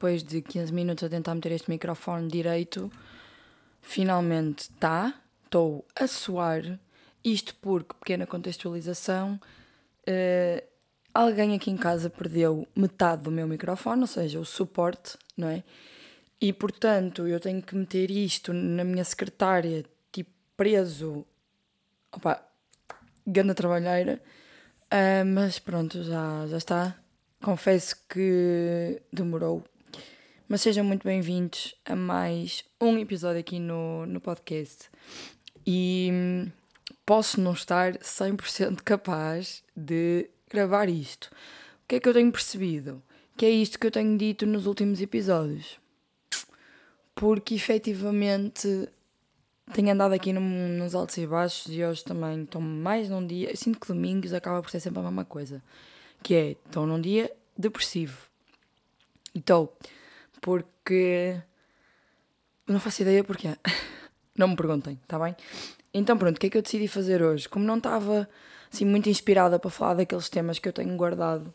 depois de 15 minutos a tentar meter este microfone direito, finalmente está. Estou a suar. Isto porque, pequena contextualização, uh, alguém aqui em casa perdeu metade do meu microfone, ou seja, o suporte, não é? E portanto eu tenho que meter isto na minha secretária, tipo preso. Opa, ganda trabalheira. Uh, mas pronto, já, já está. Confesso que demorou. Mas sejam muito bem-vindos a mais um episódio aqui no, no podcast. E hum, posso não estar 100% capaz de gravar isto. O que é que eu tenho percebido? Que é isto que eu tenho dito nos últimos episódios. Porque efetivamente tenho andado aqui nos altos e baixos e hoje também estou mais num dia. Eu sinto que domingos acaba por ser sempre a mesma coisa. Que é, estou num dia depressivo. Estou. Porque. Não faço ideia porquê. Não me perguntem, está bem? Então pronto, o que é que eu decidi fazer hoje? Como não estava assim muito inspirada para falar daqueles temas que eu tenho guardado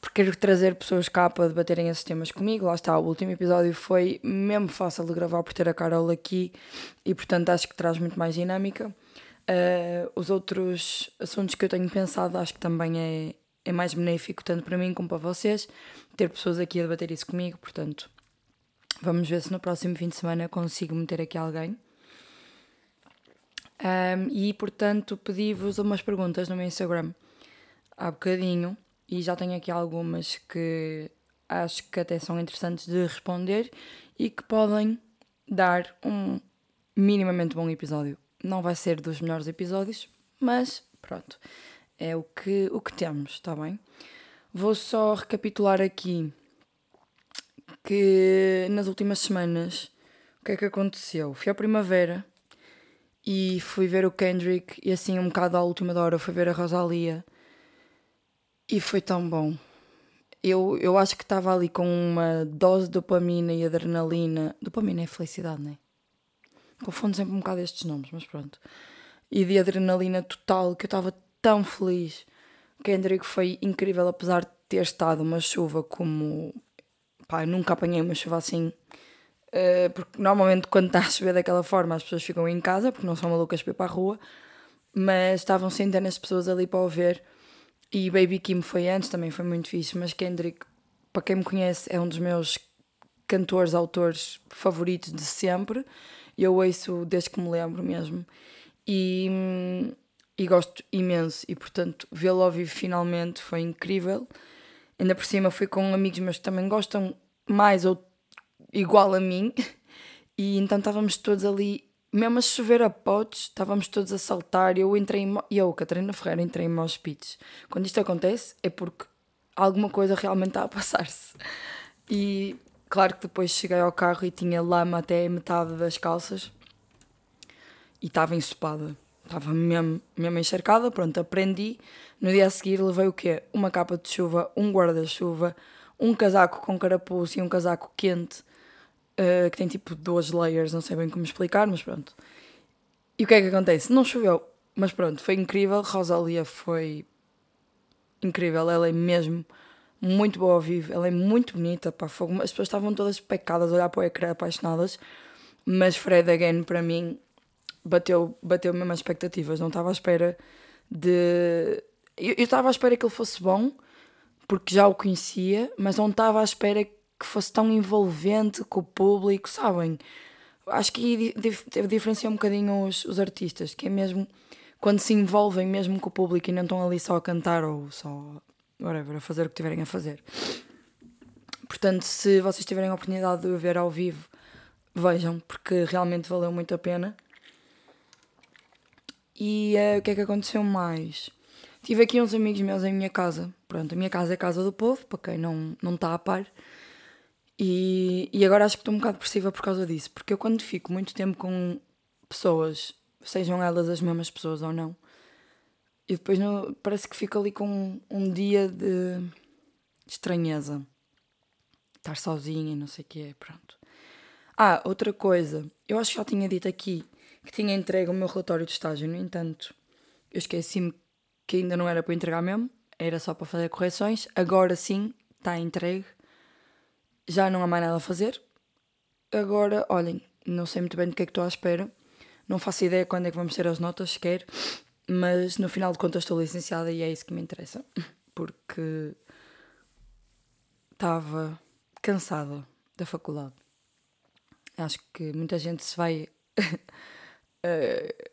porque quero trazer pessoas cá para debaterem esses temas comigo. Lá está, o último episódio foi mesmo fácil de gravar por ter a Carol aqui e, portanto, acho que traz muito mais dinâmica. Uh, os outros assuntos que eu tenho pensado acho que também é, mais benéfico, tanto para mim como para vocês, ter pessoas aqui a debater isso comigo. Portanto, vamos ver se no próximo fim de semana consigo meter aqui alguém. Um, e, portanto, pedi-vos umas perguntas no meu Instagram há bocadinho e já tenho aqui algumas que acho que até são interessantes de responder e que podem dar um minimamente bom episódio. Não vai ser dos melhores episódios, mas pronto, é o que, o que temos, está bem? Vou só recapitular aqui que nas últimas semanas o que é que aconteceu? Fui à primavera e fui ver o Kendrick e assim um bocado à última hora fui ver a Rosalia e foi tão bom. Eu, eu acho que estava ali com uma dose de dopamina e adrenalina. Dopamina é felicidade, não é? Confundo sempre um bocado estes nomes, mas pronto. E de adrenalina total, que eu estava tão feliz. Kendrick foi incrível, apesar de ter estado uma chuva como. Pá, nunca apanhei uma chuva assim. Uh, porque normalmente quando está a chover daquela forma as pessoas ficam em casa, porque não são malucas para ir para a rua. Mas estavam centenas de pessoas ali para o ver e Baby Kim foi antes, também foi muito fixe, mas Kendrick, para quem me conhece, é um dos meus cantores, autores favoritos de sempre. Eu ouço desde que me lembro mesmo. E, e gosto imenso. E portanto, vê-lo ao vivo finalmente foi incrível. Ainda por cima fui com amigos meus que também gostam mais ou igual a mim. E então estávamos todos ali mesmo a chover a potes, estávamos todos a saltar. Eu entrei em. Eu, Catarina Ferreira, entrei em mosh pits. Quando isto acontece, é porque alguma coisa realmente está a passar-se. E claro que depois cheguei ao carro e tinha lama até metade das calças e estava ensopada. Estava mesmo, mesmo encharcada. Pronto, aprendi. No dia a seguir levei o quê? Uma capa de chuva, um guarda-chuva, um casaco com carapuço e um casaco quente uh, que tem tipo duas layers, não sei bem como explicar, mas pronto. E o que é que acontece? Não choveu, mas pronto, foi incrível. Rosalia foi incrível, ela é mesmo muito boa ao vivo, ela é muito bonita, pá, fogo. as pessoas estavam todas pecadas a olhar para o ecrã apaixonadas, mas Fred Again para mim bateu, bateu mesmo as expectativas, não estava à espera de. Eu estava à espera que ele fosse bom, porque já o conhecia, mas não estava à espera que fosse tão envolvente com o público, sabem? Acho que deve diferenciar um bocadinho os, os artistas, que é mesmo quando se envolvem mesmo com o público e não estão ali só a cantar ou só whatever, a fazer o que tiverem a fazer. Portanto, se vocês tiverem a oportunidade de o ver ao vivo, vejam, porque realmente valeu muito a pena. E uh, o que é que aconteceu mais? Tive aqui uns amigos meus em minha casa. Pronto, a minha casa é a casa do povo, para quem não, não está a par. E, e agora acho que estou um bocado depressiva por causa disso, porque eu quando fico muito tempo com pessoas, sejam elas as mesmas pessoas ou não, e depois parece que fico ali com um, um dia de estranheza. Estar sozinha e não sei o que é, pronto. Ah, outra coisa, eu acho que já tinha dito aqui que tinha entregue o meu relatório de estágio, no entanto, eu esqueci-me que ainda não era para entregar mesmo, era só para fazer correções, agora sim está entregue já não há mais nada a fazer. Agora, olhem, não sei muito bem do que é que estou à espera. Não faço ideia quando é que vamos ter as notas sequer. Mas no final de contas estou licenciada e é isso que me interessa. Porque estava cansada da faculdade. Acho que muita gente se vai. uh...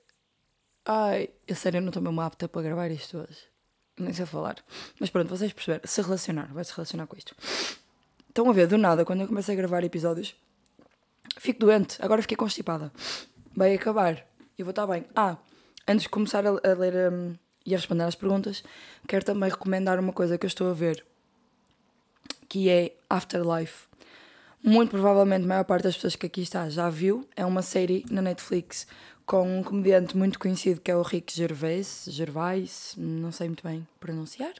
Ai, eu sério, eu não estou mesmo apta para gravar isto hoje. Nem sei falar. Mas pronto, vocês perceberam. Se relacionar, vai se relacionar com isto. Estão a ver, do nada, quando eu começo a gravar episódios, fico doente. Agora fiquei constipada. Vai acabar. Eu vou estar bem. Ah, antes de começar a, a ler um, e a responder às perguntas, quero também recomendar uma coisa que eu estou a ver, que é Afterlife. Muito provavelmente a maior parte das pessoas que aqui está já viu. É uma série na Netflix com um comediante muito conhecido que é o Rick Gervais, Gervais, não sei muito bem pronunciar.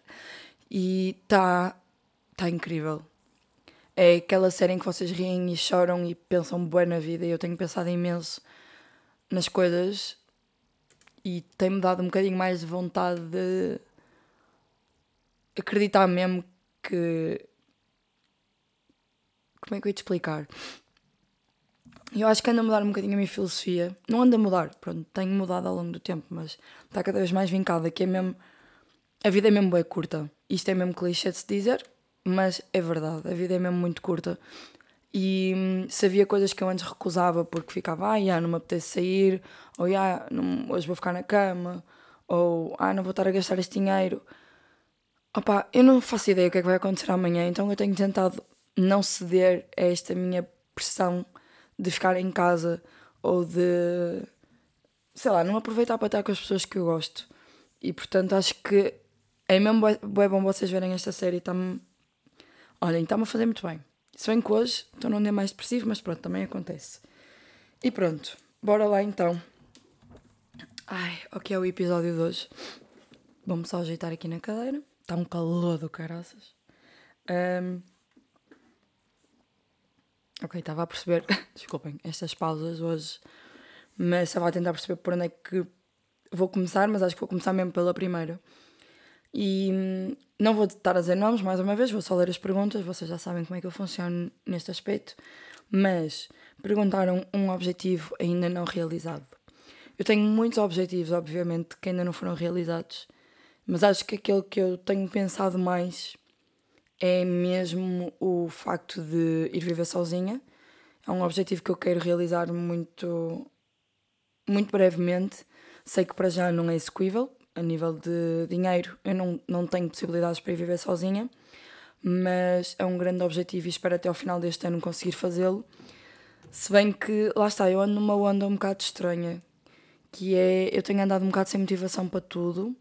E está tá incrível. É aquela série em que vocês riem e choram e pensam bem na vida. E eu tenho pensado imenso nas coisas e tem-me dado um bocadinho mais de vontade de acreditar mesmo que. Como é que eu ia te explicar? Eu acho que anda a mudar um bocadinho a minha filosofia. Não anda a mudar, pronto, tenho mudado ao longo do tempo, mas está cada vez mais vincada, que é mesmo. A vida é mesmo bem curta. Isto é mesmo clichê de se dizer, mas é verdade. A vida é mesmo muito curta. E hum, se havia coisas que eu antes recusava porque ficava, ah, já, não me apetece sair, ou ah, não, hoje vou ficar na cama, ou ah, não vou estar a gastar este dinheiro. Opa, eu não faço ideia o que é que vai acontecer amanhã, então eu tenho tentado não ceder a esta minha pressão de ficar em casa ou de, sei lá, não aproveitar para estar com as pessoas que eu gosto. E portanto acho que é mesmo bom vocês verem esta série, está-me. Olhem, está-me a fazer muito bem. Se bem que hoje estou num dia mais depressivo, mas pronto, também acontece. E pronto, bora lá então. Ai, o que é o episódio de hoje? Vamos só ajeitar aqui na cadeira. Está um calor do caraças. Um... Ok, estava a perceber. Desculpem, estas pausas hoje. Mas estava a tentar perceber por onde é que vou começar, mas acho que vou começar mesmo pela primeira. E hum, não vou estar a dizer nomes mais uma vez, vou só ler as perguntas, vocês já sabem como é que eu funciono neste aspecto. Mas perguntaram um objetivo ainda não realizado. Eu tenho muitos objetivos, obviamente, que ainda não foram realizados, mas acho que aquele que eu tenho pensado mais é mesmo o facto de ir viver sozinha. É um objetivo que eu quero realizar muito, muito brevemente. Sei que para já não é execuível, a nível de dinheiro, eu não, não tenho possibilidades para ir viver sozinha, mas é um grande objetivo e espero até ao final deste ano conseguir fazê-lo. Se bem que, lá está, eu ando numa onda um bocado estranha, que é, eu tenho andado um bocado sem motivação para tudo,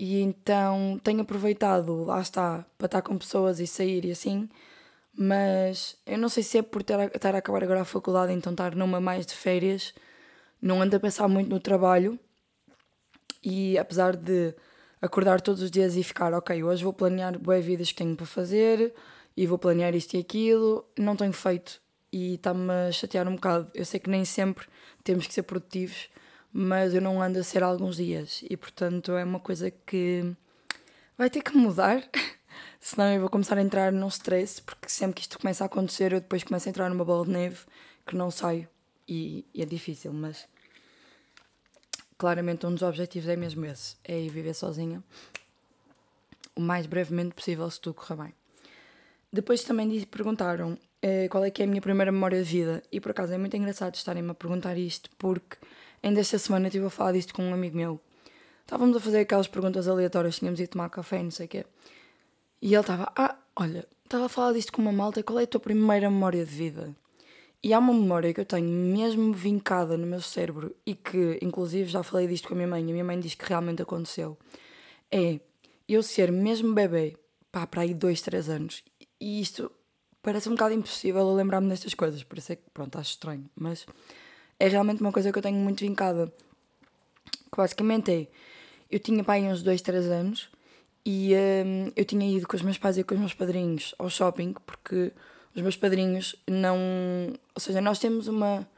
e então tenho aproveitado, lá está, para estar com pessoas e sair e assim, mas eu não sei se é por ter, estar a acabar agora a faculdade, então estar numa mais de férias, não ando a pensar muito no trabalho, e apesar de acordar todos os dias e ficar, ok, hoje vou planear boas vidas que tenho para fazer e vou planear isto e aquilo, não tenho feito e está-me a chatear um bocado. Eu sei que nem sempre temos que ser produtivos, mas eu não ando a ser alguns dias e portanto é uma coisa que vai ter que mudar. Senão eu vou começar a entrar num stress, porque sempre que isto começa a acontecer, eu depois começo a entrar numa bola de neve que não saio e, e é difícil, mas claramente um dos objetivos é mesmo esse, é ir viver sozinha o mais brevemente possível se tudo correr bem. Depois também perguntaram eh, qual é que é a minha primeira memória de vida e por acaso é muito engraçado estarem-me a perguntar isto porque ainda esta semana estive a falar disto com um amigo meu. Estávamos a fazer aquelas perguntas aleatórias, tínhamos ido tomar café e não sei o quê. E ele estava, ah, olha, estava a falar disto com uma malta, qual é a tua primeira memória de vida? E há uma memória que eu tenho mesmo vincada no meu cérebro e que, inclusive, já falei disto com a minha mãe, e a minha mãe diz que realmente aconteceu. É eu ser mesmo bebê, pá, para aí dois, três anos. E isto parece um bocado impossível eu lembrar-me destas coisas, por isso é que, pronto, acho estranho. Mas é realmente uma coisa que eu tenho muito vincada. Que basicamente é, eu tinha pai uns dois, três anos e hum, eu tinha ido com os meus pais e com os meus padrinhos ao shopping porque os meus padrinhos não. Ou seja, nós temos uma.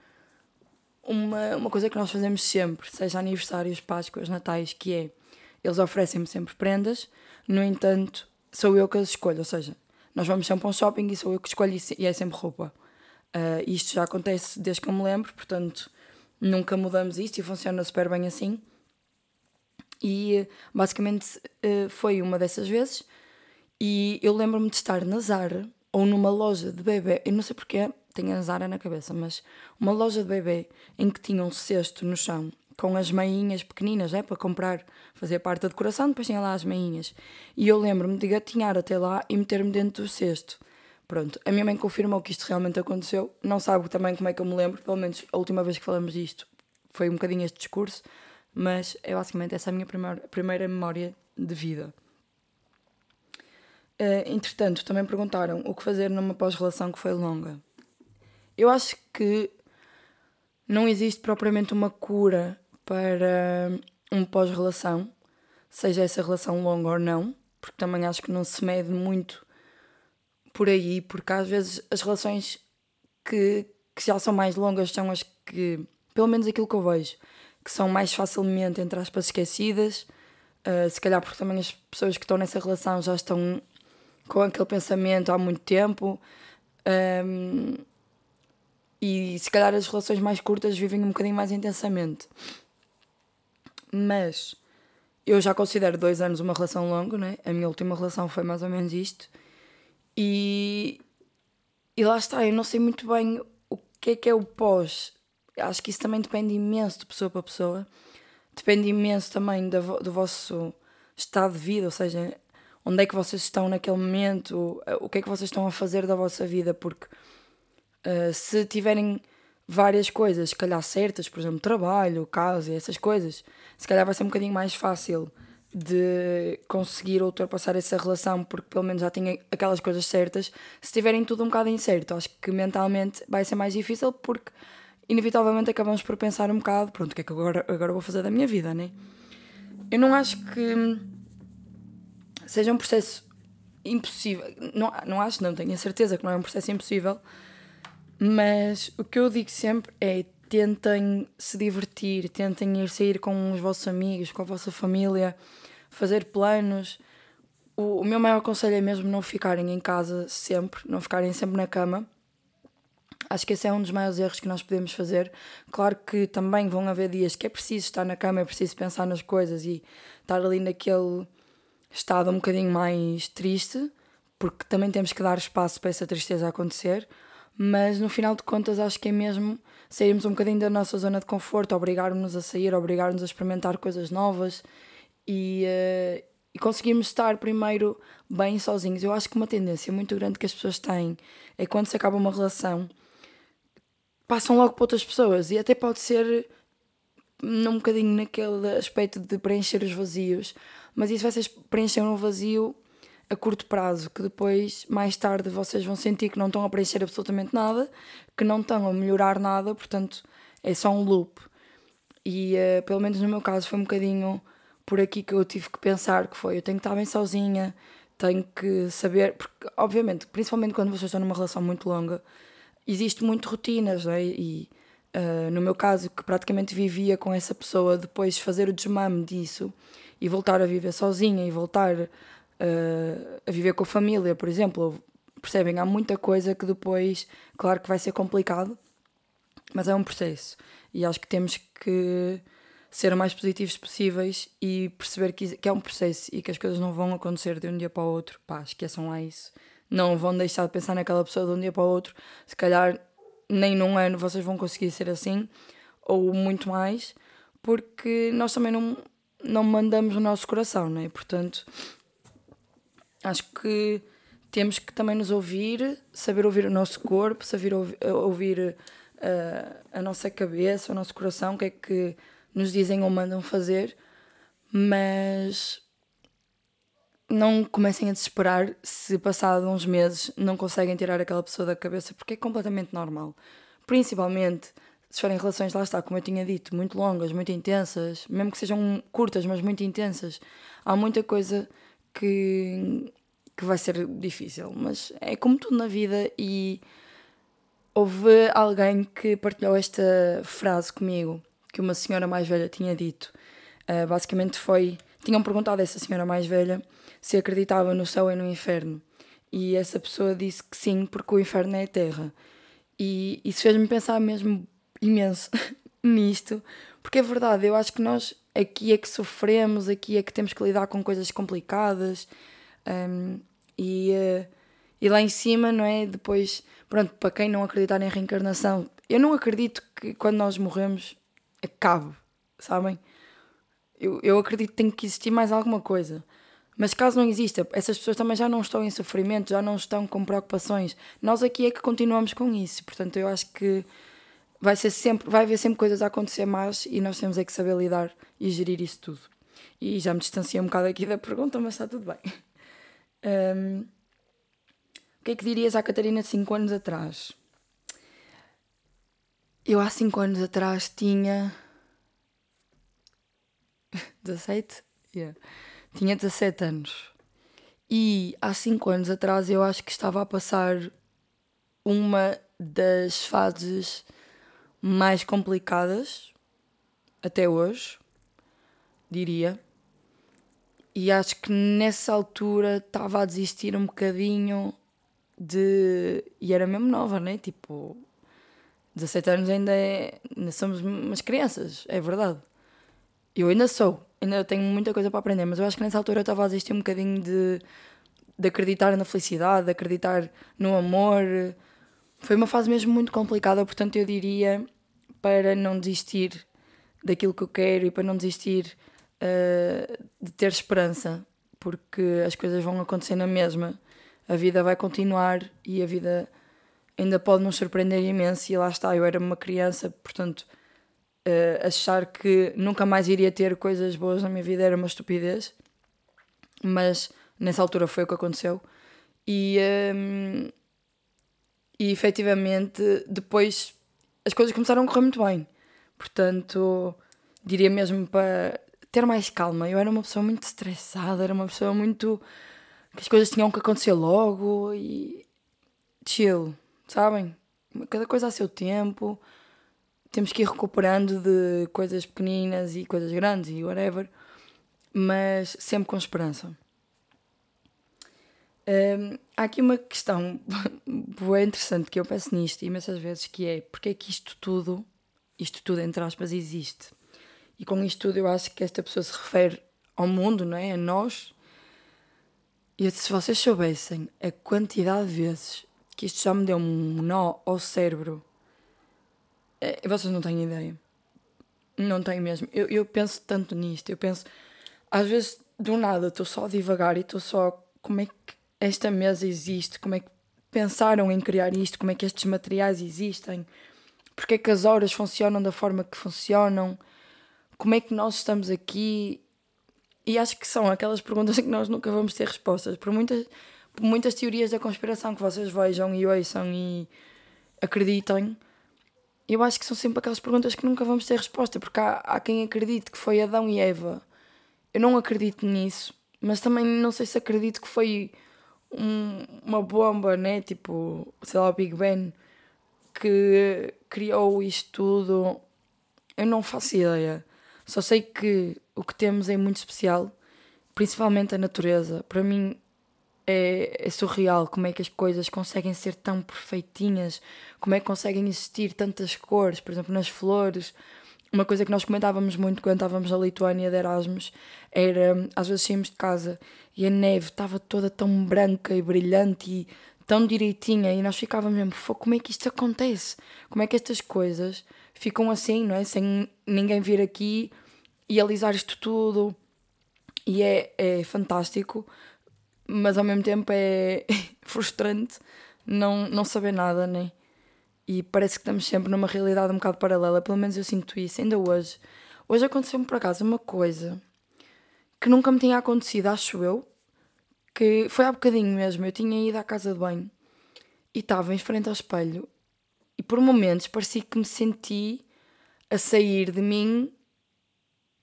Uma, uma coisa que nós fazemos sempre, seja aniversários, Páscoas, Natais, que é eles oferecem-me sempre prendas, no entanto, sou eu que as escolho, ou seja, nós vamos sempre a um shopping e sou eu que escolho e é sempre roupa. Uh, isto já acontece desde que eu me lembro, portanto nunca mudamos isto e funciona super bem assim. E basicamente uh, foi uma dessas vezes. E eu lembro-me de estar na Zara ou numa loja de bebê, eu não sei porque tenho a Zara na cabeça, mas uma loja de bebê em que tinha um cesto no chão com as meinhas pequeninas, é para comprar, fazer parte da decoração, depois tinha lá as meinhas. E eu lembro-me de gatinhar até lá e meter-me dentro do cesto. Pronto, a minha mãe confirmou que isto realmente aconteceu. Não sabe também como é que eu me lembro, pelo menos a última vez que falamos disto foi um bocadinho este discurso, mas é basicamente essa a minha primeira, primeira memória de vida. Uh, entretanto, também perguntaram o que fazer numa pós-relação que foi longa. Eu acho que não existe propriamente uma cura para uma pós-relação, seja essa relação longa ou não, porque também acho que não se mede muito por aí, porque às vezes as relações que, que já são mais longas são as que, pelo menos aquilo que eu vejo, que são mais facilmente, entre aspas, esquecidas. Uh, se calhar porque também as pessoas que estão nessa relação já estão com aquele pensamento há muito tempo. Um, e se calhar as relações mais curtas vivem um bocadinho mais intensamente. Mas eu já considero dois anos uma relação longa, né? A minha última relação foi mais ou menos isto. E, e lá está, eu não sei muito bem o que é que é o pós. Acho que isso também depende imenso de pessoa para pessoa. Depende imenso também do, do vosso estado de vida, ou seja, onde é que vocês estão naquele momento, o que é que vocês estão a fazer da vossa vida, porque uh, se tiverem várias coisas, se calhar certas, por exemplo, trabalho, casa essas coisas, se calhar vai ser um bocadinho mais fácil de conseguir ultrapassar essa relação porque pelo menos já tinha aquelas coisas certas. Se tiverem tudo um bocado incerto, acho que mentalmente vai ser mais difícil porque inevitavelmente acabamos por pensar um bocado, pronto, o que é que agora, agora vou fazer da minha vida, né? Eu não acho que seja um processo impossível. Não, não acho, não, tenho a certeza que não é um processo impossível, mas o que eu digo sempre é tentem se divertir, tentem ir sair com os vossos amigos, com a vossa família, fazer planos. O, o meu maior conselho é mesmo não ficarem em casa sempre, não ficarem sempre na cama. Acho que esse é um dos maiores erros que nós podemos fazer. Claro que também vão haver dias que é preciso estar na cama, é preciso pensar nas coisas e estar ali naquele estado um bocadinho mais triste, porque também temos que dar espaço para essa tristeza acontecer. Mas no final de contas, acho que é mesmo sairmos um bocadinho da nossa zona de conforto, obrigar-nos a sair, obrigar-nos a experimentar coisas novas e, uh, e conseguirmos estar primeiro bem sozinhos. Eu acho que uma tendência muito grande que as pessoas têm é quando se acaba uma relação, passam logo para outras pessoas e até pode ser num bocadinho naquele aspecto de preencher os vazios, mas isso vai ser preencher um vazio a curto prazo, que depois, mais tarde, vocês vão sentir que não estão a preencher absolutamente nada, que não estão a melhorar nada, portanto, é só um loop. E uh, pelo menos no meu caso foi um bocadinho por aqui que eu tive que pensar que foi, eu tenho que estar bem sozinha, tenho que saber, porque obviamente, principalmente quando vocês estão numa relação muito longa, existe muito rotinas, né? e uh, no meu caso, que praticamente vivia com essa pessoa, depois fazer o desmame disso e voltar a viver sozinha e voltar uh, a viver com a família, por exemplo. Percebem? Há muita coisa que depois, claro que vai ser complicado, mas é um processo. E acho que temos que ser o mais positivos possíveis e perceber que, que é um processo e que as coisas não vão acontecer de um dia para o outro. Pá, esqueçam lá isso. Não vão deixar de pensar naquela pessoa de um dia para o outro. Se calhar nem num ano vocês vão conseguir ser assim, ou muito mais, porque nós também não, não mandamos o nosso coração, não é? Portanto, Acho que temos que também nos ouvir, saber ouvir o nosso corpo, saber ouvir, ouvir uh, a nossa cabeça, o nosso coração, o que é que nos dizem ou mandam fazer, mas não comecem a desesperar se passado uns meses não conseguem tirar aquela pessoa da cabeça, porque é completamente normal. Principalmente se forem relações, lá está, como eu tinha dito, muito longas, muito intensas, mesmo que sejam curtas, mas muito intensas, há muita coisa que, que vai ser difícil, mas é como tudo na vida e houve alguém que partilhou esta frase comigo, que uma senhora mais velha tinha dito. Uh, basicamente foi, tinham perguntado a essa senhora mais velha se acreditava no céu e no inferno. E essa pessoa disse que sim, porque o inferno é a terra. E isso fez-me pensar mesmo imenso nisto, porque é verdade, eu acho que nós aqui é que sofremos, aqui é que temos que lidar com coisas complicadas. Um, e, uh, e lá em cima, não é? Depois, pronto, para quem não acreditar em reencarnação, eu não acredito que quando nós morremos acabe, sabem? Eu, eu acredito que tem que existir mais alguma coisa. Mas caso não exista, essas pessoas também já não estão em sofrimento, já não estão com preocupações. Nós aqui é que continuamos com isso. Portanto, eu acho que vai ser sempre, vai haver sempre coisas a acontecer mais e nós temos é que saber lidar e gerir isso tudo. E já me distanciei um bocado aqui da pergunta, mas está tudo bem. Um, o que é que dirias à Catarina de 5 anos atrás? Eu há 5 anos atrás tinha 17? Yeah. Tinha 17 anos. E há 5 anos atrás eu acho que estava a passar uma das fases mais complicadas até hoje, diria. E acho que nessa altura estava a desistir um bocadinho de. E era mesmo nova, né? Tipo, 17 anos ainda, é... ainda somos umas crianças, é verdade. Eu ainda sou, ainda tenho muita coisa para aprender, mas eu acho que nessa altura eu estava a desistir um bocadinho de, de acreditar na felicidade, de acreditar no amor. Foi uma fase mesmo muito complicada, portanto eu diria para não desistir daquilo que eu quero e para não desistir uh, de ter esperança, porque as coisas vão acontecer na mesma. A vida vai continuar e a vida ainda pode nos surpreender imenso. E lá está, eu era uma criança, portanto uh, achar que nunca mais iria ter coisas boas na minha vida era uma estupidez, mas nessa altura foi o que aconteceu. E, um, ehm, e efetivamente depois as coisas começaram a correr muito bem. Portanto, diria mesmo para ter mais calma. Eu era uma pessoa muito estressada, era uma pessoa muito. que as coisas tinham que acontecer logo e. chill, sabem? Cada coisa a seu tempo temos que ir recuperando de coisas pequeninas e coisas grandes e whatever, mas sempre com esperança. Um, há aqui uma questão boa interessante que eu penso nisto imensas vezes que é porque é que isto tudo, isto tudo entre aspas, existe. E com isto tudo eu acho que esta pessoa se refere ao mundo, não é? A nós. E se vocês soubessem a quantidade de vezes que isto já me deu um nó ao cérebro é, vocês não têm ideia. Não tenho mesmo. Eu, eu penso tanto nisto. Eu penso, às vezes, do nada, estou só a divagar e estou só. Como é que esta mesa existe? Como é que pensaram em criar isto? Como é que estes materiais existem? Porque é que as horas funcionam da forma que funcionam? Como é que nós estamos aqui? E acho que são aquelas perguntas que nós nunca vamos ter respostas. Por muitas, muitas teorias da conspiração que vocês vejam e ouçam e acreditem eu acho que são sempre aquelas perguntas que nunca vamos ter resposta, porque há, há quem acredite que foi Adão e Eva. Eu não acredito nisso, mas também não sei se acredito que foi um, uma bomba, né? Tipo, sei lá, o Big Bang, que criou isto tudo. Eu não faço ideia. Só sei que o que temos é muito especial, principalmente a natureza. Para mim, é, é, surreal como é que as coisas conseguem ser tão perfeitinhas, como é que conseguem existir tantas cores, por exemplo, nas flores. Uma coisa que nós comentávamos muito quando estávamos na Lituânia de Erasmus era, às vezes saímos de casa e a neve estava toda tão branca e brilhante e tão direitinha e nós ficávamos mesmo, como é que isto acontece? Como é que estas coisas ficam assim, não é? Sem ninguém vir aqui e alisar isto tudo. E é, é fantástico mas ao mesmo tempo é frustrante não, não saber nada, né? E parece que estamos sempre numa realidade um bocado paralela, pelo menos eu sinto isso, ainda hoje. Hoje aconteceu-me por acaso uma coisa que nunca me tinha acontecido, acho eu, que foi há bocadinho mesmo. Eu tinha ido à casa de banho e estava em frente ao espelho e por momentos parecia que me senti a sair de mim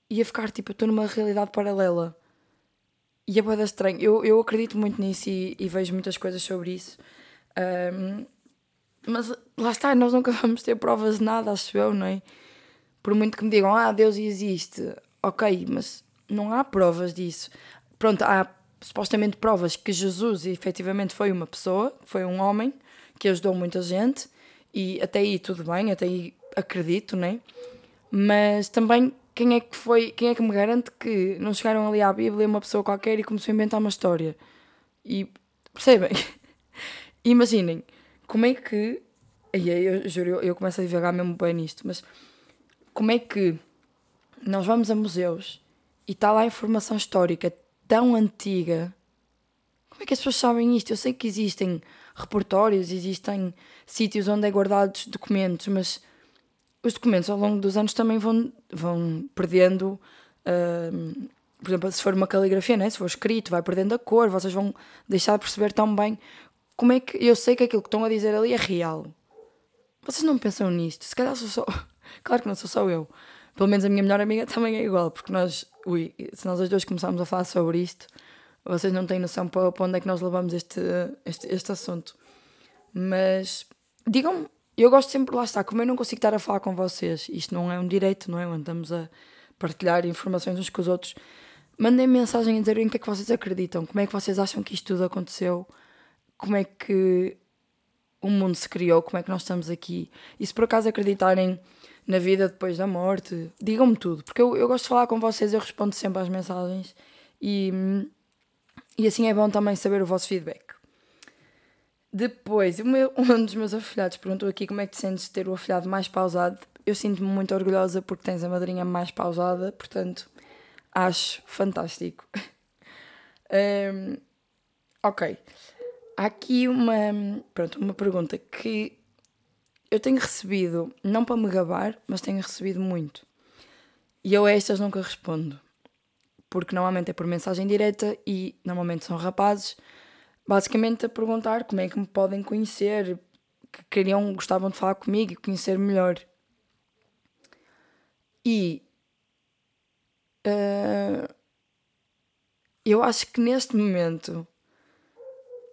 e a ficar tipo, eu estou numa realidade paralela. E é boeda estranho. Eu, eu acredito muito nisso e, e vejo muitas coisas sobre isso. Um, mas lá está, nós nunca vamos ter provas de nada, acho eu, não é? Por muito que me digam, ah, Deus existe. Ok, mas não há provas disso. Pronto, há supostamente provas que Jesus efetivamente foi uma pessoa, foi um homem que ajudou muita gente e até aí tudo bem, até aí acredito, né? Mas também quem é que foi, quem é que me garante que não chegaram ali à Bíblia uma pessoa qualquer e começou a inventar uma história? E percebem? Imaginem, como é que. E aí eu juro, eu, eu começo a divagar mesmo bem nisto, mas como é que nós vamos a museus e está lá a informação histórica tão antiga. Como é que as pessoas sabem isto? Eu sei que existem repertórios, existem sítios onde é guardados documentos, mas os documentos ao longo dos anos também vão, vão perdendo. Uh, por exemplo, se for uma caligrafia, né? se for escrito, vai perdendo a cor, vocês vão deixar de perceber tão bem como é que eu sei que aquilo que estão a dizer ali é real. Vocês não pensam nisto? Se calhar sou só. Claro que não sou só eu. Pelo menos a minha melhor amiga também é igual, porque nós, ui, se nós as duas começarmos a falar sobre isto, vocês não têm noção para, para onde é que nós levamos este, este, este assunto. Mas digam-me, eu gosto sempre, lá está, como eu não consigo estar a falar com vocês, isto não é um direito, não é? Andamos a partilhar informações uns com os outros. Mandem mensagem a dizer em que é que vocês acreditam, como é que vocês acham que isto tudo aconteceu, como é que o mundo se criou, como é que nós estamos aqui. E se por acaso acreditarem na vida depois da morte, digam-me tudo, porque eu, eu gosto de falar com vocês, eu respondo sempre às mensagens e, e assim é bom também saber o vosso feedback. Depois, meu, um dos meus afilhados perguntou aqui como é que te sentes de ter o afilhado mais pausado. Eu sinto-me muito orgulhosa porque tens a madrinha mais pausada, portanto, acho fantástico. um, ok. Há aqui uma, pronto, uma pergunta que eu tenho recebido, não para me gabar, mas tenho recebido muito. E eu a estas nunca respondo. Porque normalmente é por mensagem direta e normalmente são rapazes basicamente a perguntar como é que me podem conhecer, que queriam, gostavam de falar comigo e conhecer melhor. E uh, eu acho que neste momento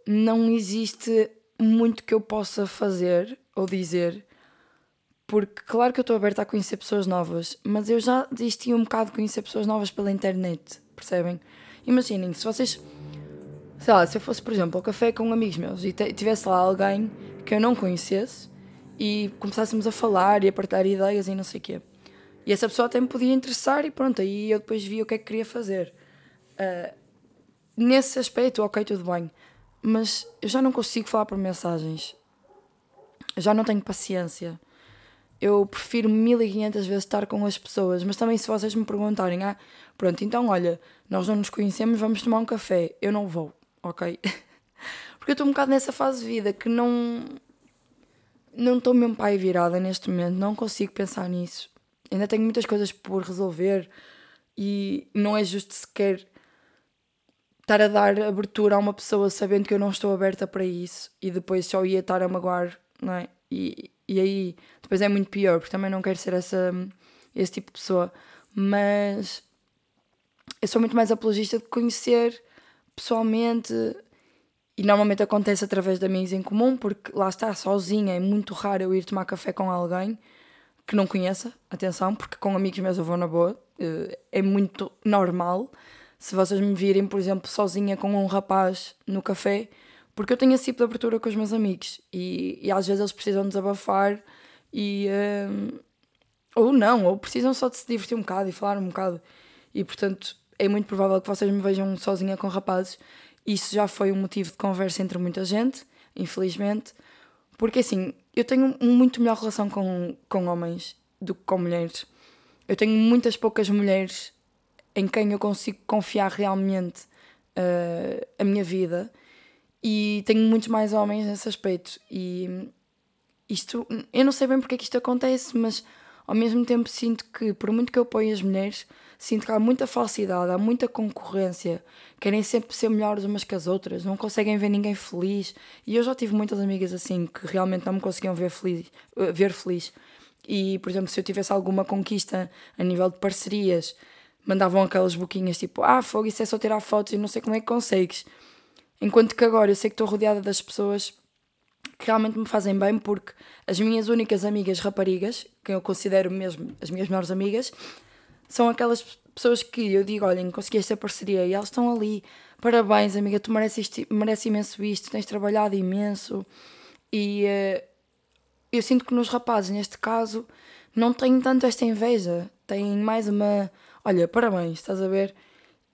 não existe muito que eu possa fazer ou dizer, porque claro que eu estou aberta a conhecer pessoas novas, mas eu já desisti um bocado de conhecer pessoas novas pela internet, percebem? Imaginem, se vocês sei lá, se eu fosse, por exemplo, ao café com amigos meus e tivesse lá alguém que eu não conhecesse e começássemos a falar e a partilhar ideias e não sei o quê. E essa pessoa até me podia interessar e pronto, aí eu depois via o que é que queria fazer. Uh, nesse aspecto, ok, tudo bem. Mas eu já não consigo falar por mensagens. Eu já não tenho paciência. Eu prefiro 1500 vezes estar com as pessoas. Mas também se vocês me perguntarem, ah, pronto, então olha, nós não nos conhecemos, vamos tomar um café. Eu não vou ok? Porque eu estou um bocado nessa fase de vida que não. Não estou mesmo pai virada neste momento, não consigo pensar nisso. Ainda tenho muitas coisas por resolver e não é justo sequer estar a dar abertura a uma pessoa sabendo que eu não estou aberta para isso e depois só ia estar a magoar, não é? E, e aí depois é muito pior, porque também não quero ser essa, esse tipo de pessoa. Mas eu sou muito mais apologista de conhecer pessoalmente e normalmente acontece através de amigos em comum, porque lá está, sozinha é muito raro eu ir tomar café com alguém que não conheça, atenção, porque com amigos meus eu vou na boa, eh, é muito normal. Se vocês me virem, por exemplo, sozinha com um rapaz no café, porque eu tenho esse tipo de abertura com os meus amigos e, e às vezes eles precisam desabafar e. Um, eh, ou não, ou precisam só de se divertir um bocado e falar um bocado. E portanto, é muito provável que vocês me vejam sozinha com rapazes. Isso já foi um motivo de conversa entre muita gente, infelizmente. Porque assim, eu tenho muito melhor relação com, com homens do que com mulheres. Eu tenho muitas poucas mulheres em quem eu consigo confiar realmente uh, a minha vida e tenho muitos mais homens nesse aspecto. E isto, eu não sei bem porque é que isto acontece, mas ao mesmo tempo sinto que, por muito que eu apoie as mulheres, sinto que há muita falsidade, há muita concorrência, querem sempre ser melhores umas que as outras, não conseguem ver ninguém feliz. E eu já tive muitas amigas assim que realmente não me conseguiam ver feliz. Eh, ver feliz. E, por exemplo, se eu tivesse alguma conquista a nível de parcerias, mandavam aquelas boquinhas tipo: Ah, fogo, isso é só tirar fotos e não sei como é que consegues. Enquanto que agora eu sei que estou rodeada das pessoas que realmente me fazem bem, porque as minhas únicas amigas raparigas, que eu considero mesmo as minhas melhores amigas, são aquelas pessoas que eu digo, olhem, consegui esta parceria e elas estão ali, parabéns amiga, tu mereces, mereces imenso isto, tens trabalhado imenso e uh, eu sinto que nos rapazes, neste caso, não têm tanto esta inveja, têm mais uma, olha, parabéns, estás a ver?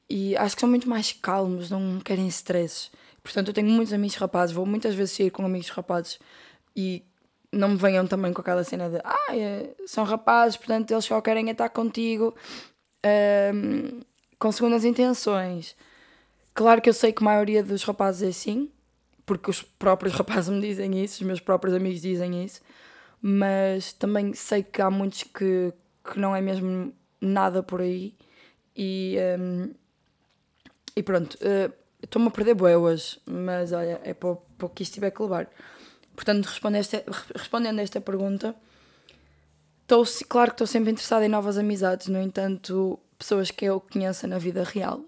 E acho que são muito mais calmos, não querem stresses. Portanto, eu tenho muitos amigos rapazes, vou muitas vezes sair com amigos rapazes e não me venham também com aquela cena de ah, é, são rapazes, portanto eles só querem estar contigo um, com segundas intenções. Claro que eu sei que a maioria dos rapazes é assim, porque os próprios rapazes me dizem isso, os meus próprios amigos dizem isso, mas também sei que há muitos que, que não é mesmo nada por aí e, um, e pronto, uh, estou-me a perder bué hoje, mas olha, é para, o que isto tiver que levar. Portanto, respondendo a esta pergunta, estou, claro que estou sempre interessada em novas amizades, no entanto, pessoas que eu conheça na vida real.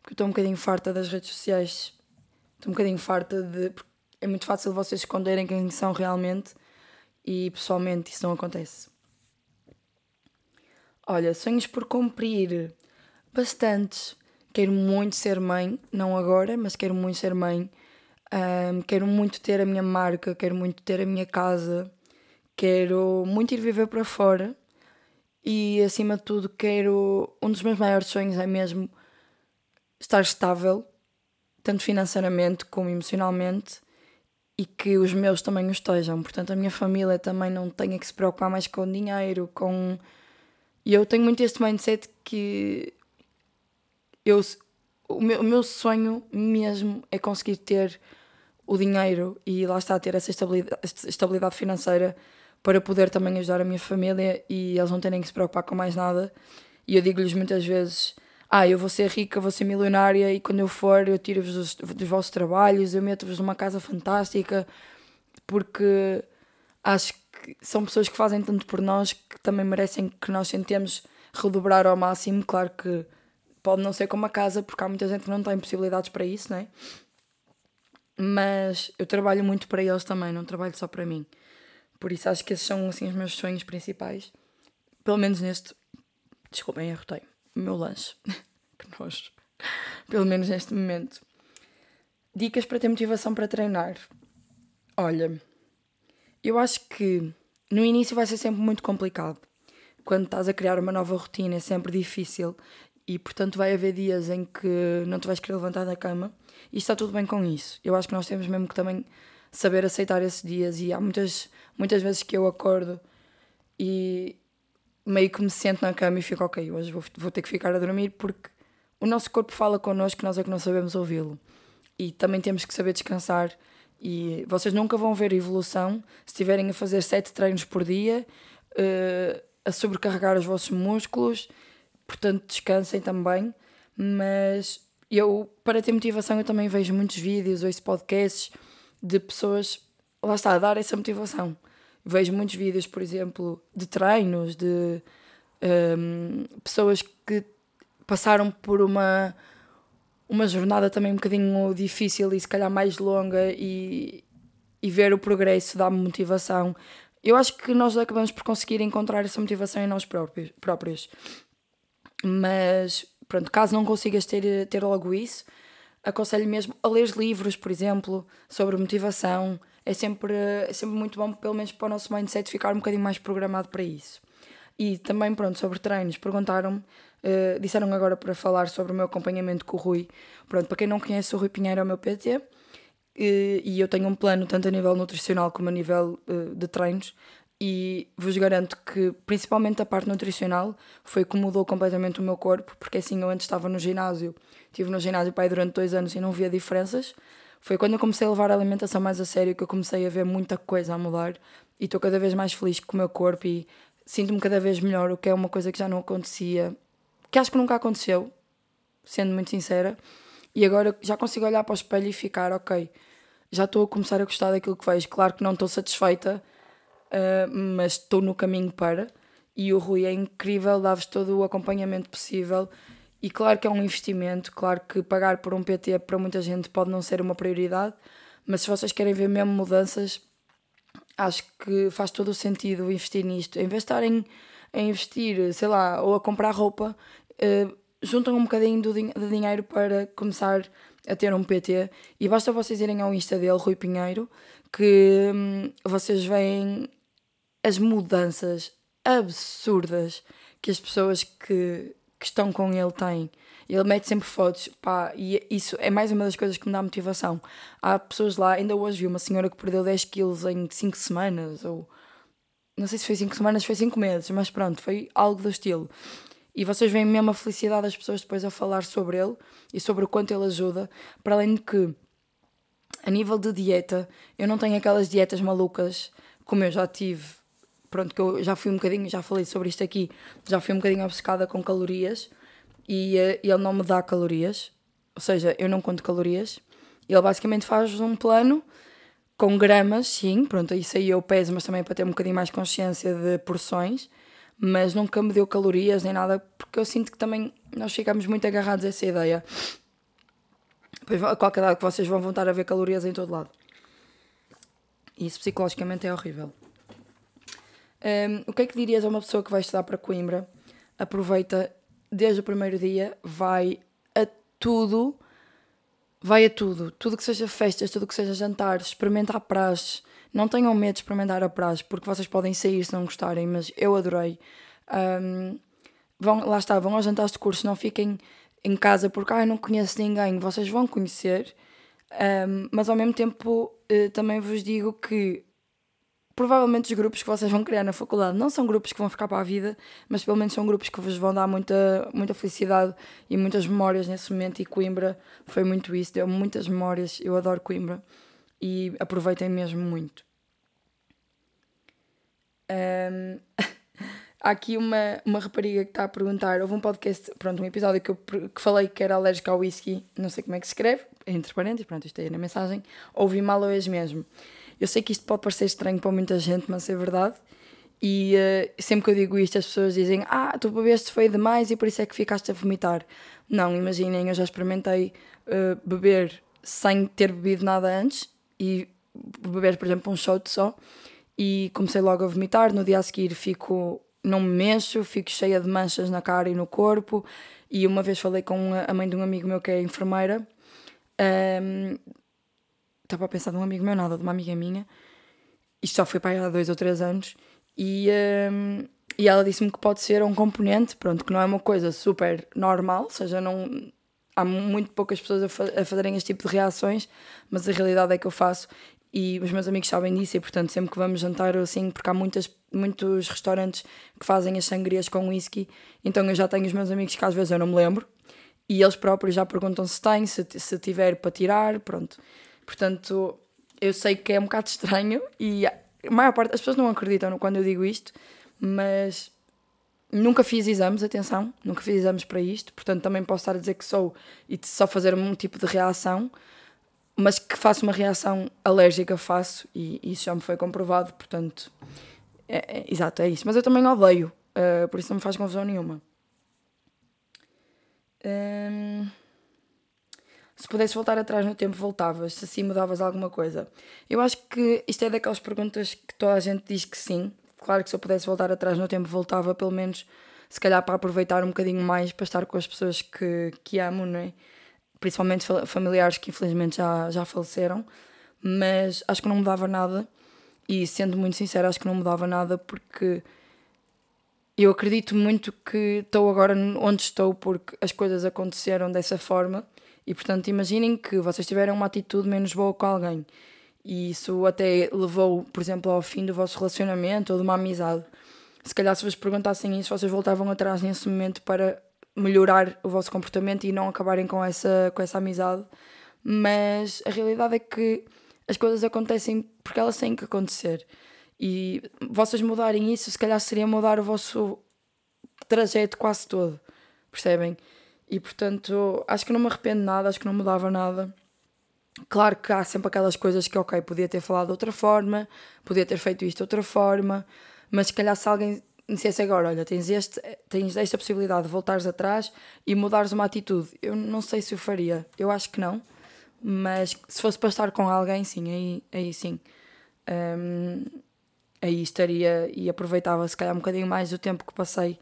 Porque estou um bocadinho farta das redes sociais, estou um bocadinho farta de. É muito fácil vocês esconderem quem são realmente e pessoalmente isso não acontece. Olha, sonhos por cumprir bastantes. Quero muito ser mãe, não agora, mas quero muito ser mãe. Um, quero muito ter a minha marca, quero muito ter a minha casa, quero muito ir viver para fora e, acima de tudo, quero. Um dos meus maiores sonhos é mesmo estar estável, tanto financeiramente como emocionalmente, e que os meus também o estejam. Portanto, a minha família também não tenha que se preocupar mais com dinheiro, com. E eu tenho muito este mindset que eu, o, meu, o meu sonho mesmo é conseguir ter o dinheiro e lá está, ter essa estabilidade, estabilidade financeira para poder também ajudar a minha família e eles não terem que se preocupar com mais nada. E eu digo-lhes muitas vezes: Ah, eu vou ser rica, vou ser milionária e quando eu for eu tiro-vos dos, dos vossos trabalhos, eu meto-vos numa casa fantástica, porque acho que são pessoas que fazem tanto por nós que também merecem que nós tentemos redobrar ao máximo. Claro que pode não ser como a casa, porque há muita gente que não tem possibilidades para isso, não é? Mas eu trabalho muito para eles também, não trabalho só para mim. Por isso acho que esses são assim os meus sonhos principais. Pelo menos neste. Desculpem, arrotei. O meu lanche. que nojo. Pelo menos neste momento. Dicas para ter motivação para treinar. Olha, eu acho que no início vai ser sempre muito complicado. Quando estás a criar uma nova rotina é sempre difícil e portanto vai haver dias em que não te vais querer levantar da cama e está tudo bem com isso. Eu acho que nós temos mesmo que também saber aceitar esses dias e há muitas, muitas vezes que eu acordo e meio que me sento na cama e fico ok, hoje vou, vou ter que ficar a dormir porque o nosso corpo fala connosco, nós é que não sabemos ouvi-lo. E também temos que saber descansar e vocês nunca vão ver evolução se estiverem a fazer sete treinos por dia, uh, a sobrecarregar os vossos músculos portanto descansem também. Mas eu, para ter motivação, eu também vejo muitos vídeos, ouço podcasts de pessoas, lá está, a dar essa motivação. Vejo muitos vídeos, por exemplo, de treinos, de um, pessoas que passaram por uma, uma jornada também um bocadinho difícil e se calhar mais longa e, e ver o progresso dá-me motivação. Eu acho que nós acabamos por conseguir encontrar essa motivação em nós próprios. próprios. Mas, pronto, caso não consigas ter, ter logo isso, aconselho mesmo a ler livros, por exemplo, sobre motivação. É sempre, é sempre muito bom, pelo menos para o nosso mindset, ficar um bocadinho mais programado para isso. E também, pronto, sobre treinos, perguntaram-me, uh, disseram agora para falar sobre o meu acompanhamento com o Rui. Pronto, para quem não conhece, o Rui Pinheiro é o meu PT. Uh, eh, e eu tenho um plano tanto a nível nutricional como a nível uh, de treinos e vos garanto que, principalmente a parte nutricional, foi que mudou completamente o meu corpo, porque assim eu antes estava no ginásio, estive no ginásio pai durante dois anos e não via diferenças. Foi quando eu comecei a levar a alimentação mais a sério que eu comecei a ver muita coisa a mudar e estou cada vez mais feliz com o meu corpo e sinto-me cada vez melhor, o que é uma coisa que já não acontecia, que acho que nunca aconteceu, sendo muito sincera. E agora já consigo olhar para o espelho e ficar, ok, já estou a começar a gostar daquilo que vejo. Claro que não estou satisfeita uh, mas estou no caminho para. E o Rui é incrível, dá-vos todo o acompanhamento possível. E claro que é um investimento, claro que pagar por um PT para muita gente pode não ser uma prioridade, mas se vocês querem ver mesmo mudanças, acho que faz todo o sentido investir nisto. Em vez de estarem a investir, sei lá, ou a comprar roupa, uh, juntam um bocadinho do din de dinheiro para começar a ter um PT e basta vocês irem ao Insta dele, Rui Pinheiro, que hum, vocês veem as mudanças absurdas que as pessoas que, que estão com ele têm. Ele mete sempre fotos, pá, e isso é mais uma das coisas que me dá motivação. Há pessoas lá, ainda hoje vi uma senhora que perdeu 10 quilos em 5 semanas, ou não sei se foi 5 semanas, foi 5 meses, mas pronto, foi algo do estilo. E vocês veem mesmo a felicidade das pessoas depois a falar sobre ele e sobre o quanto ele ajuda, para além de que, a nível de dieta, eu não tenho aquelas dietas malucas como eu já tive. Pronto, que eu já fui um bocadinho, já falei sobre isto aqui, já fui um bocadinho obcecada com calorias e uh, ele não me dá calorias, ou seja, eu não conto calorias. Ele basicamente faz um plano com gramas, sim, pronto, isso aí eu peso, mas também para ter um bocadinho mais consciência de porções mas nunca me deu calorias nem nada, porque eu sinto que também nós ficamos muito agarrados a essa ideia. Pois a qualquer dado que vocês vão voltar a ver calorias em todo lado. E isso psicologicamente é horrível. Um, o que é que dirias a uma pessoa que vai estudar para Coimbra? Aproveita desde o primeiro dia, vai a tudo, vai a tudo, tudo que seja festas, tudo que seja jantares, experimenta a praxe, não tenham medo de experimentar a prazo, porque vocês podem sair se não gostarem, mas eu adorei. Um, vão, lá está, vão aos jantares de curso, não fiquem em casa porque ah, não conheço ninguém, vocês vão conhecer, um, mas ao mesmo tempo uh, também vos digo que provavelmente os grupos que vocês vão criar na faculdade não são grupos que vão ficar para a vida, mas pelo menos são grupos que vos vão dar muita, muita felicidade e muitas memórias nesse momento. E Coimbra foi muito isso, deu muitas memórias. Eu adoro Coimbra e aproveitem mesmo muito. Um, há aqui uma, uma rapariga que está a perguntar: houve um podcast, pronto, um episódio que eu que falei que era alérgico ao whisky, não sei como é que se escreve, entre parênteses, pronto, isto aí na mensagem. Ouvi mal hoje mesmo. Eu sei que isto pode parecer estranho para muita gente, mas é verdade. E uh, sempre que eu digo isto, as pessoas dizem: Ah, tu bebeste foi demais e por isso é que ficaste a vomitar. Não, imaginem, eu já experimentei uh, beber sem ter bebido nada antes e beber, por exemplo, um shot só e comecei logo a vomitar. No dia a seguir fico, não me mexo, fico cheia de manchas na cara e no corpo. E uma vez falei com a mãe de um amigo meu que é enfermeira. Um, estava a pensar de um amigo meu, nada, de uma amiga minha. Isto só foi para aí há dois ou três anos. E, um, e ela disse-me que pode ser um componente, pronto, que não é uma coisa super normal, ou seja, não, há muito poucas pessoas a, fa a fazerem este tipo de reações, mas a realidade é que eu faço e os meus amigos sabem disso e portanto sempre que vamos jantar assim, porque há muitas, muitos restaurantes que fazem as sangrias com whisky, então eu já tenho os meus amigos que às vezes eu não me lembro e eles próprios já perguntam se tem, se, se tiver para tirar, pronto. Portanto, eu sei que é um bocado estranho e a maior parte das pessoas não acreditam quando eu digo isto, mas Nunca fiz exames, atenção, nunca fiz exames para isto, portanto também posso estar a dizer que sou e só fazer um tipo de reação, mas que faço uma reação alérgica, faço, e isso já me foi comprovado, portanto, é, é, exato, é isso. Mas eu também odeio, uh, por isso não me faz confusão nenhuma. Um, se pudesses voltar atrás no tempo, voltavas? Se assim mudavas alguma coisa? Eu acho que isto é daquelas perguntas que toda a gente diz que sim, Claro que se eu pudesse voltar atrás no tempo, voltava pelo menos, se calhar, para aproveitar um bocadinho mais, para estar com as pessoas que, que amo, não é? Principalmente familiares que infelizmente já, já faleceram. Mas acho que não mudava nada. E sendo muito sincera, acho que não mudava nada porque eu acredito muito que estou agora onde estou porque as coisas aconteceram dessa forma. E portanto, imaginem que vocês tiveram uma atitude menos boa com alguém e isso até levou, por exemplo, ao fim do vosso relacionamento ou de uma amizade. Se calhar, se vos perguntassem isso, vocês voltavam atrás nesse momento para melhorar o vosso comportamento e não acabarem com essa, com essa amizade. Mas a realidade é que as coisas acontecem porque elas têm que acontecer. E vocês mudarem isso, se calhar seria mudar o vosso trajeto quase todo. Percebem? E portanto, acho que não me arrependo nada, acho que não mudava nada. Claro que há sempre aquelas coisas que, ok, podia ter falado de outra forma, podia ter feito isto de outra forma, mas se calhar se alguém dissesse agora, olha, tens, este, tens esta possibilidade de voltares atrás e mudares uma atitude, eu não sei se o faria, eu acho que não, mas se fosse para estar com alguém, sim, aí, aí sim. Um, aí estaria e aproveitava se calhar um bocadinho mais do tempo que passei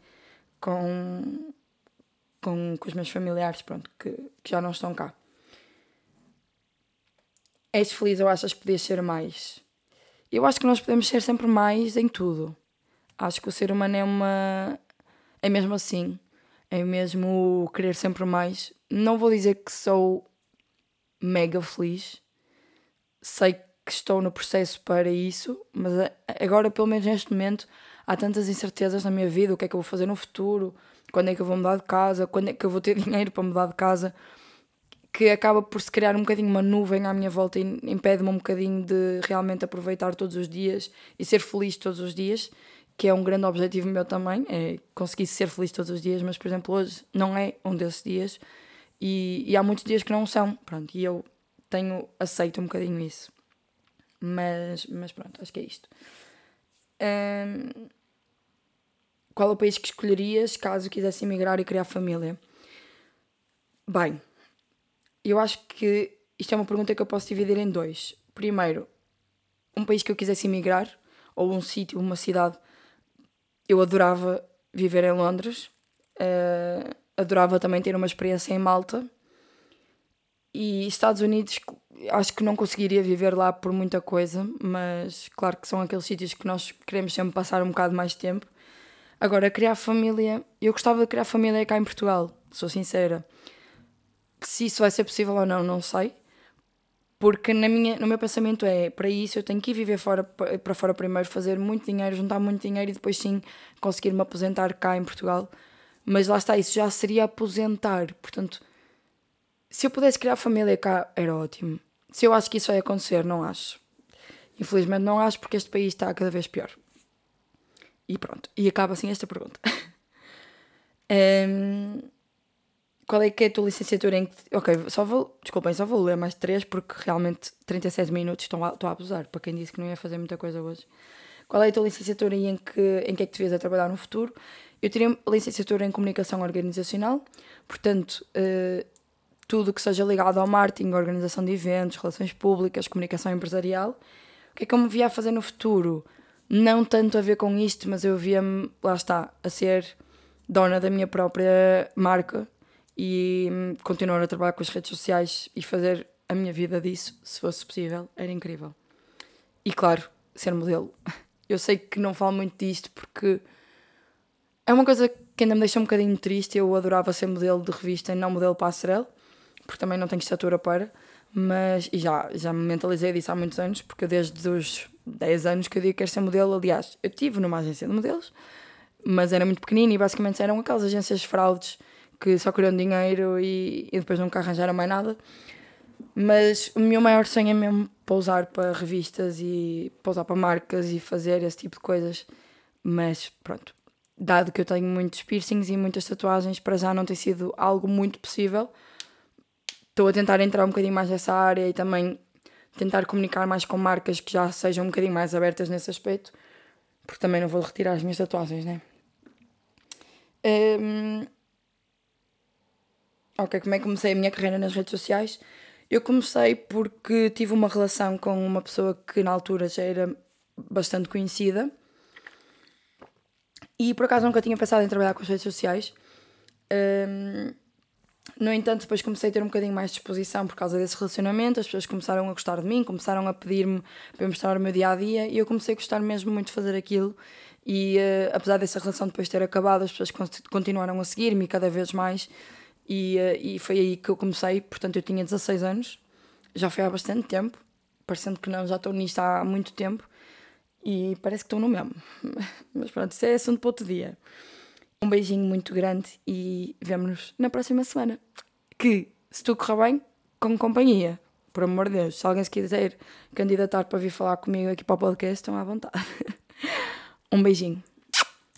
com, com, com os meus familiares, pronto, que, que já não estão cá. És feliz ou achas que podias ser mais? Eu acho que nós podemos ser sempre mais em tudo. Acho que o ser humano é uma. É mesmo assim. É mesmo querer sempre mais. Não vou dizer que sou mega feliz. Sei que estou no processo para isso, mas agora, pelo menos neste momento, há tantas incertezas na minha vida: o que é que eu vou fazer no futuro, quando é que eu vou mudar de casa, quando é que eu vou ter dinheiro para mudar de casa, que acaba por se criar um bocadinho uma nuvem à minha volta e impede-me um bocadinho de realmente aproveitar todos os dias e ser feliz todos os dias, que é um grande objetivo meu também, é conseguir ser feliz todos os dias, mas por exemplo hoje não é um desses dias e, e há muitos dias que não são, pronto, e eu tenho, aceito um bocadinho isso. Mas, mas pronto, acho que é isto. Um, qual é o país que escolherias caso quisesse emigrar e criar família? Bem, eu acho que isto é uma pergunta que eu posso dividir em dois. Primeiro, um país que eu quisesse emigrar, ou um sítio, uma cidade. Eu adorava viver em Londres, uh, adorava também ter uma experiência em Malta. E Estados Unidos, acho que não conseguiria viver lá por muita coisa, mas claro que são aqueles sítios que nós queremos sempre passar um bocado mais tempo. Agora, criar família, eu gostava de criar família cá em Portugal, sou sincera. Se isso vai ser possível ou não, não sei. Porque na minha, no meu pensamento é, para isso eu tenho que ir viver fora, para fora primeiro, fazer muito dinheiro, juntar muito dinheiro e depois sim conseguir me aposentar cá em Portugal. Mas lá está, isso já seria aposentar. Portanto, se eu pudesse criar família cá, era ótimo. Se eu acho que isso vai acontecer, não acho. Infelizmente não acho porque este país está cada vez pior. E pronto. E acaba assim esta pergunta. um, qual é que é a tua licenciatura em que. Ok, só vou. Desculpem, só vou ler mais três porque realmente 37 minutos estão a, estou a abusar. Para quem disse que não ia fazer muita coisa hoje. Qual é a tua licenciatura e em que, em que é que te vês a trabalhar no futuro? Eu tirei licenciatura em comunicação organizacional, portanto, uh, tudo que seja ligado ao marketing, organização de eventos, relações públicas, comunicação empresarial. O que é que eu me via a fazer no futuro? Não tanto a ver com isto, mas eu via-me, lá está, a ser dona da minha própria marca e hum, continuar a trabalhar com as redes sociais e fazer a minha vida disso, se fosse possível, era incrível. E claro, ser modelo. Eu sei que não falo muito disto porque é uma coisa que ainda me deixa um bocadinho triste. Eu adorava ser modelo de revista e não modelo passarela, porque também não tenho estatura para. Mas e já, já me mentalizei disso há muitos anos, porque desde os 10 anos que eu digo que quero ser modelo. Aliás, eu tive numa agência de modelos, mas era muito pequenino e basicamente eram aquelas agências de fraudes que só queriam dinheiro e, e depois nunca arranjaram mais nada. Mas o meu maior sonho é mesmo pousar para revistas e pousar para marcas e fazer esse tipo de coisas. Mas pronto, dado que eu tenho muitos piercings e muitas tatuagens, para já não tem sido algo muito possível. Estou a tentar entrar um bocadinho mais nessa área e também tentar comunicar mais com marcas que já sejam um bocadinho mais abertas nesse aspecto, porque também não vou retirar as minhas tatuagens, né? Um... Ok, como é que comecei a minha carreira nas redes sociais? Eu comecei porque tive uma relação com uma pessoa que na altura já era bastante conhecida e por acaso nunca tinha pensado em trabalhar com as redes sociais. Um no entanto, depois comecei a ter um bocadinho mais de disposição por causa desse relacionamento, as pessoas começaram a gostar de mim, começaram a pedir-me para eu mostrar o meu dia a dia e eu comecei a gostar mesmo muito de fazer aquilo. E uh, apesar dessa relação depois ter acabado, as pessoas continuaram a seguir-me cada vez mais. E, uh, e foi aí que eu comecei. Portanto, eu tinha 16 anos, já foi há bastante tempo, parecendo que não, já estou nisto há muito tempo e parece que estou no mesmo. Mas pronto, isso é assunto para outro dia. Um beijinho muito grande e vemo-nos na próxima semana. Que, se tu correr bem, com companhia. Por amor de Deus, se alguém se quiser candidatar para vir falar comigo aqui para o podcast, estão à vontade. um beijinho.